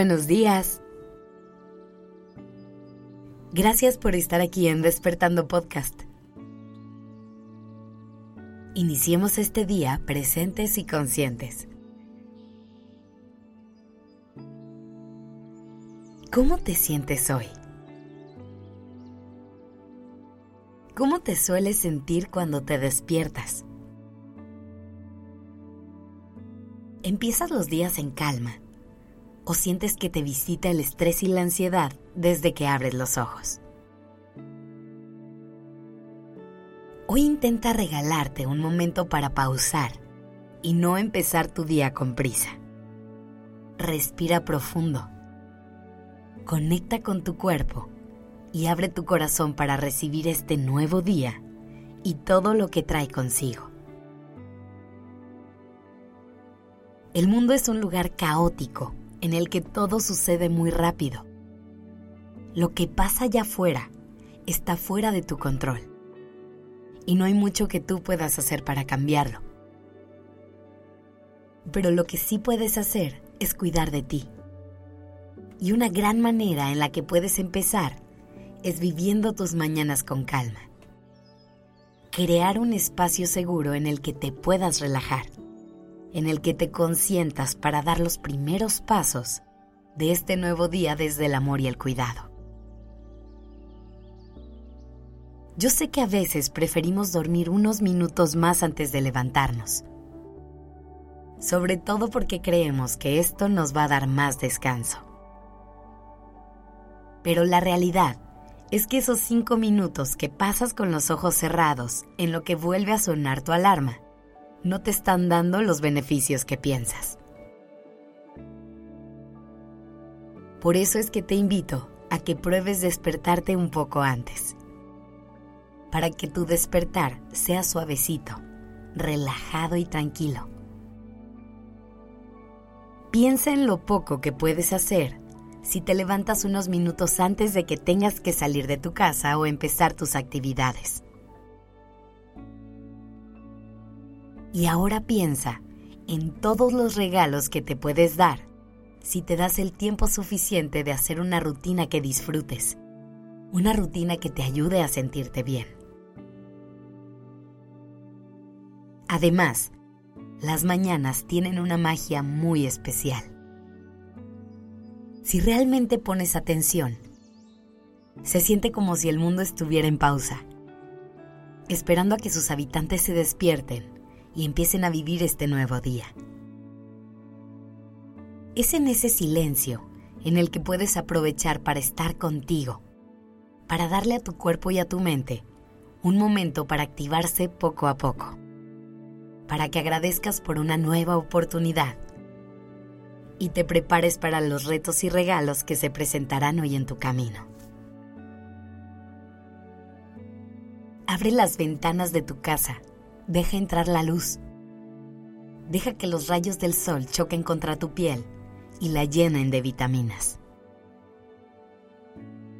buenos días. Gracias por estar aquí en Despertando Podcast. Iniciemos este día presentes y conscientes. ¿Cómo te sientes hoy? ¿Cómo te sueles sentir cuando te despiertas? ¿Empiezas los días en calma o sientes que te visita el estrés y la ansiedad desde que abres los ojos? Hoy intenta regalarte un momento para pausar y no empezar tu día con prisa. Respira profundo. Conecta con tu cuerpo y abre tu corazón para recibir este nuevo día y todo lo que trae consigo. El mundo es un lugar caótico en el que todo sucede muy rápido. Lo que pasa allá afuera está fuera de tu control y no hay mucho que tú puedas hacer para cambiarlo. Pero lo que sí puedes hacer es cuidar de ti. Y una gran manera en la que puedes empezar es viviendo tus mañanas con calma. Crear un espacio seguro en el que te puedas relajar, en el que te consientas para dar los primeros pasos de este nuevo día desde el amor y el cuidado. Yo sé que a veces preferimos dormir unos minutos más antes de levantarnos, sobre todo porque creemos que esto nos va a dar más descanso. Pero la realidad es que esos cinco minutos que pasas con los ojos cerrados en lo que vuelve a sonar tu alarma, no te están dando los beneficios que piensas. Por eso es que te invito a que pruebes despertarte un poco antes para que tu despertar sea suavecito, relajado y tranquilo. Piensa en lo poco que puedes hacer si te levantas unos minutos antes de que tengas que salir de tu casa o empezar tus actividades. Y ahora piensa en todos los regalos que te puedes dar si te das el tiempo suficiente de hacer una rutina que disfrutes, una rutina que te ayude a sentirte bien. Además, las mañanas tienen una magia muy especial. Si realmente pones atención, se siente como si el mundo estuviera en pausa, esperando a que sus habitantes se despierten y empiecen a vivir este nuevo día. Es en ese silencio en el que puedes aprovechar para estar contigo, para darle a tu cuerpo y a tu mente un momento para activarse poco a poco para que agradezcas por una nueva oportunidad y te prepares para los retos y regalos que se presentarán hoy en tu camino. Abre las ventanas de tu casa, deja entrar la luz, deja que los rayos del sol choquen contra tu piel y la llenen de vitaminas.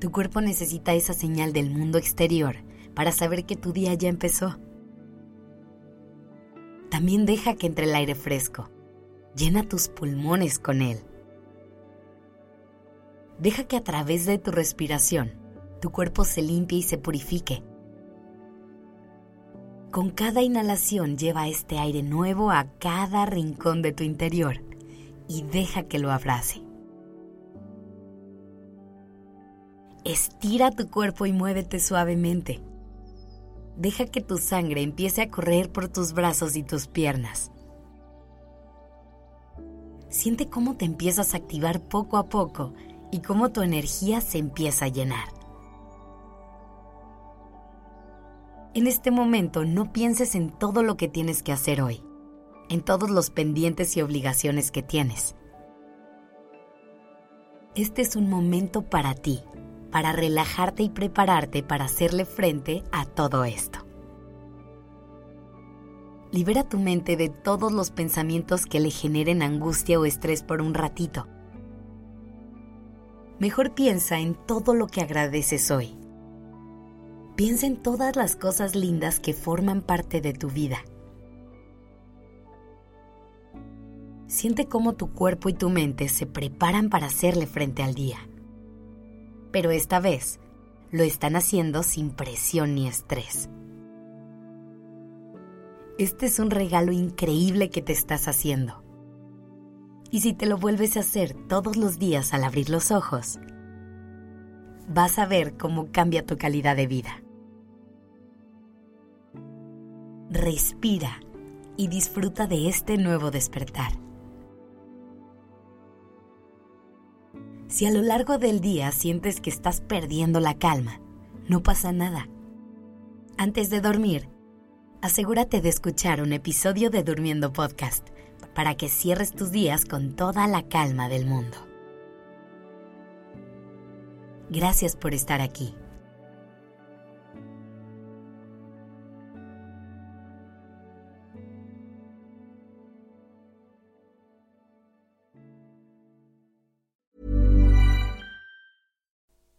Tu cuerpo necesita esa señal del mundo exterior para saber que tu día ya empezó también deja que entre el aire fresco. Llena tus pulmones con él. Deja que a través de tu respiración tu cuerpo se limpie y se purifique. Con cada inhalación lleva este aire nuevo a cada rincón de tu interior y deja que lo abrace. Estira tu cuerpo y muévete suavemente deja que tu sangre empiece a correr por tus brazos y tus piernas. Siente cómo te empiezas a activar poco a poco y cómo tu energía se empieza a llenar. En este momento no pienses en todo lo que tienes que hacer hoy, en todos los pendientes y obligaciones que tienes. Este es un momento para ti, para relajarte y prepararte para hacerle frente a todo esto. Libera tu mente de todos los pensamientos que le generen angustia o estrés por un ratito. Mejor piensa en todo lo que agradeces hoy. Piensa en todas las cosas lindas que forman parte de tu vida. siente cómo tu cuerpo y tu mente se preparan para hacerle frente al día. Pero esta vez lo están haciendo sin presión ni estrés. Este es un regalo increíble que te estás haciendo. Y si te lo vuelves a hacer todos los días al abrir los ojos, vas a ver cómo cambia tu calidad de vida. Respira y disfruta de este nuevo despertar. Si a lo largo del día sientes que estás perdiendo la calma, no pasa nada. Antes de dormir, asegúrate de escuchar un episodio de Durmiendo Podcast para que cierres tus días con toda la calma del mundo. Gracias por estar aquí.